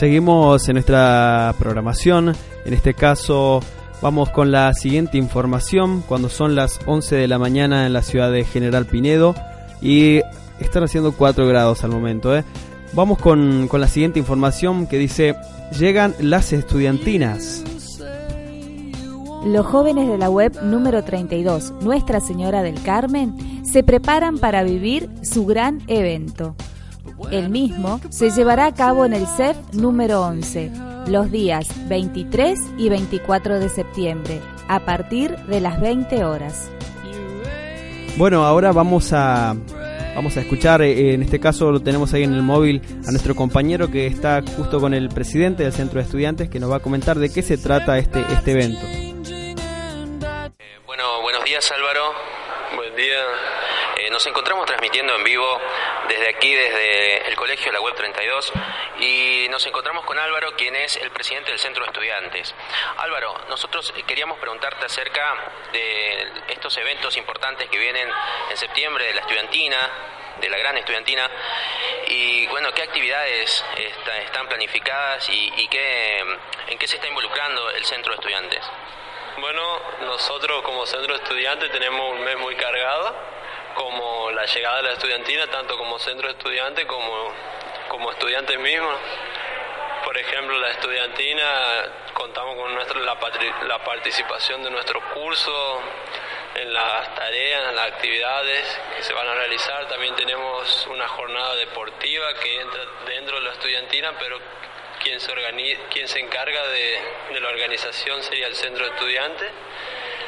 Seguimos en nuestra programación, en este caso vamos con la siguiente información, cuando son las 11 de la mañana en la ciudad de General Pinedo y están haciendo 4 grados al momento. ¿eh? Vamos con, con la siguiente información que dice, llegan las estudiantinas. Los jóvenes de la web número 32, Nuestra Señora del Carmen, se preparan para vivir su gran evento. El mismo se llevará a cabo en el CEF número 11, los días 23 y 24 de septiembre, a partir de las 20 horas. Bueno, ahora vamos a vamos a escuchar, eh, en este caso lo tenemos ahí en el móvil a nuestro compañero que está justo con el presidente del centro de estudiantes que nos va a comentar de qué se trata este este evento. Eh, bueno, buenos días Álvaro. Buen día. Eh, nos encontramos transmitiendo en vivo desde aquí, desde el colegio La Web 32, y nos encontramos con Álvaro, quien es el presidente del Centro de Estudiantes. Álvaro, nosotros queríamos preguntarte acerca de estos eventos importantes que vienen en septiembre de la estudiantina, de la gran estudiantina, y bueno, qué actividades están planificadas y, qué, en qué se está involucrando el Centro de Estudiantes. Bueno, nosotros como centro de estudiantes tenemos un mes muy cargado como la llegada de la estudiantina, tanto como centro de estudiantes como, como estudiantes mismos. Por ejemplo, la estudiantina, contamos con nuestra, la, la participación de nuestro curso en las tareas, en las actividades que se van a realizar. También tenemos una jornada deportiva que entra dentro de la estudiantina, pero quien se, organiza, quien se encarga de, de la organización sería el centro de estudiantes.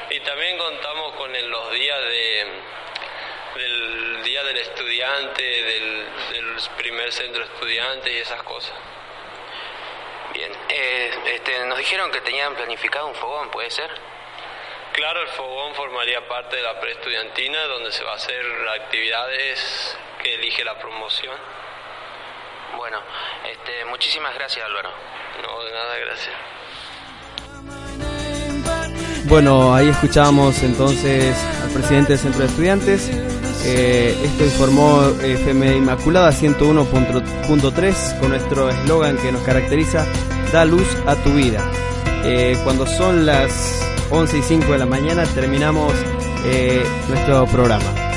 Y también contamos con los días de del Día del Estudiante, del, primer centro de estudiantes y esas cosas. Bien, eh, este, nos dijeron que tenían planificado un fogón, ¿puede ser? Claro, el fogón formaría parte de la preestudiantina donde se va a hacer las actividades que elige la promoción. Bueno, este, muchísimas gracias Álvaro. No, de nada, gracias. Bueno, ahí escuchamos entonces al presidente del Centro de Estudiantes. Eh, esto informó FM Inmaculada 101.3 con nuestro eslogan que nos caracteriza, da luz a tu vida. Eh, cuando son las 11 y 5 de la mañana terminamos eh, nuestro programa.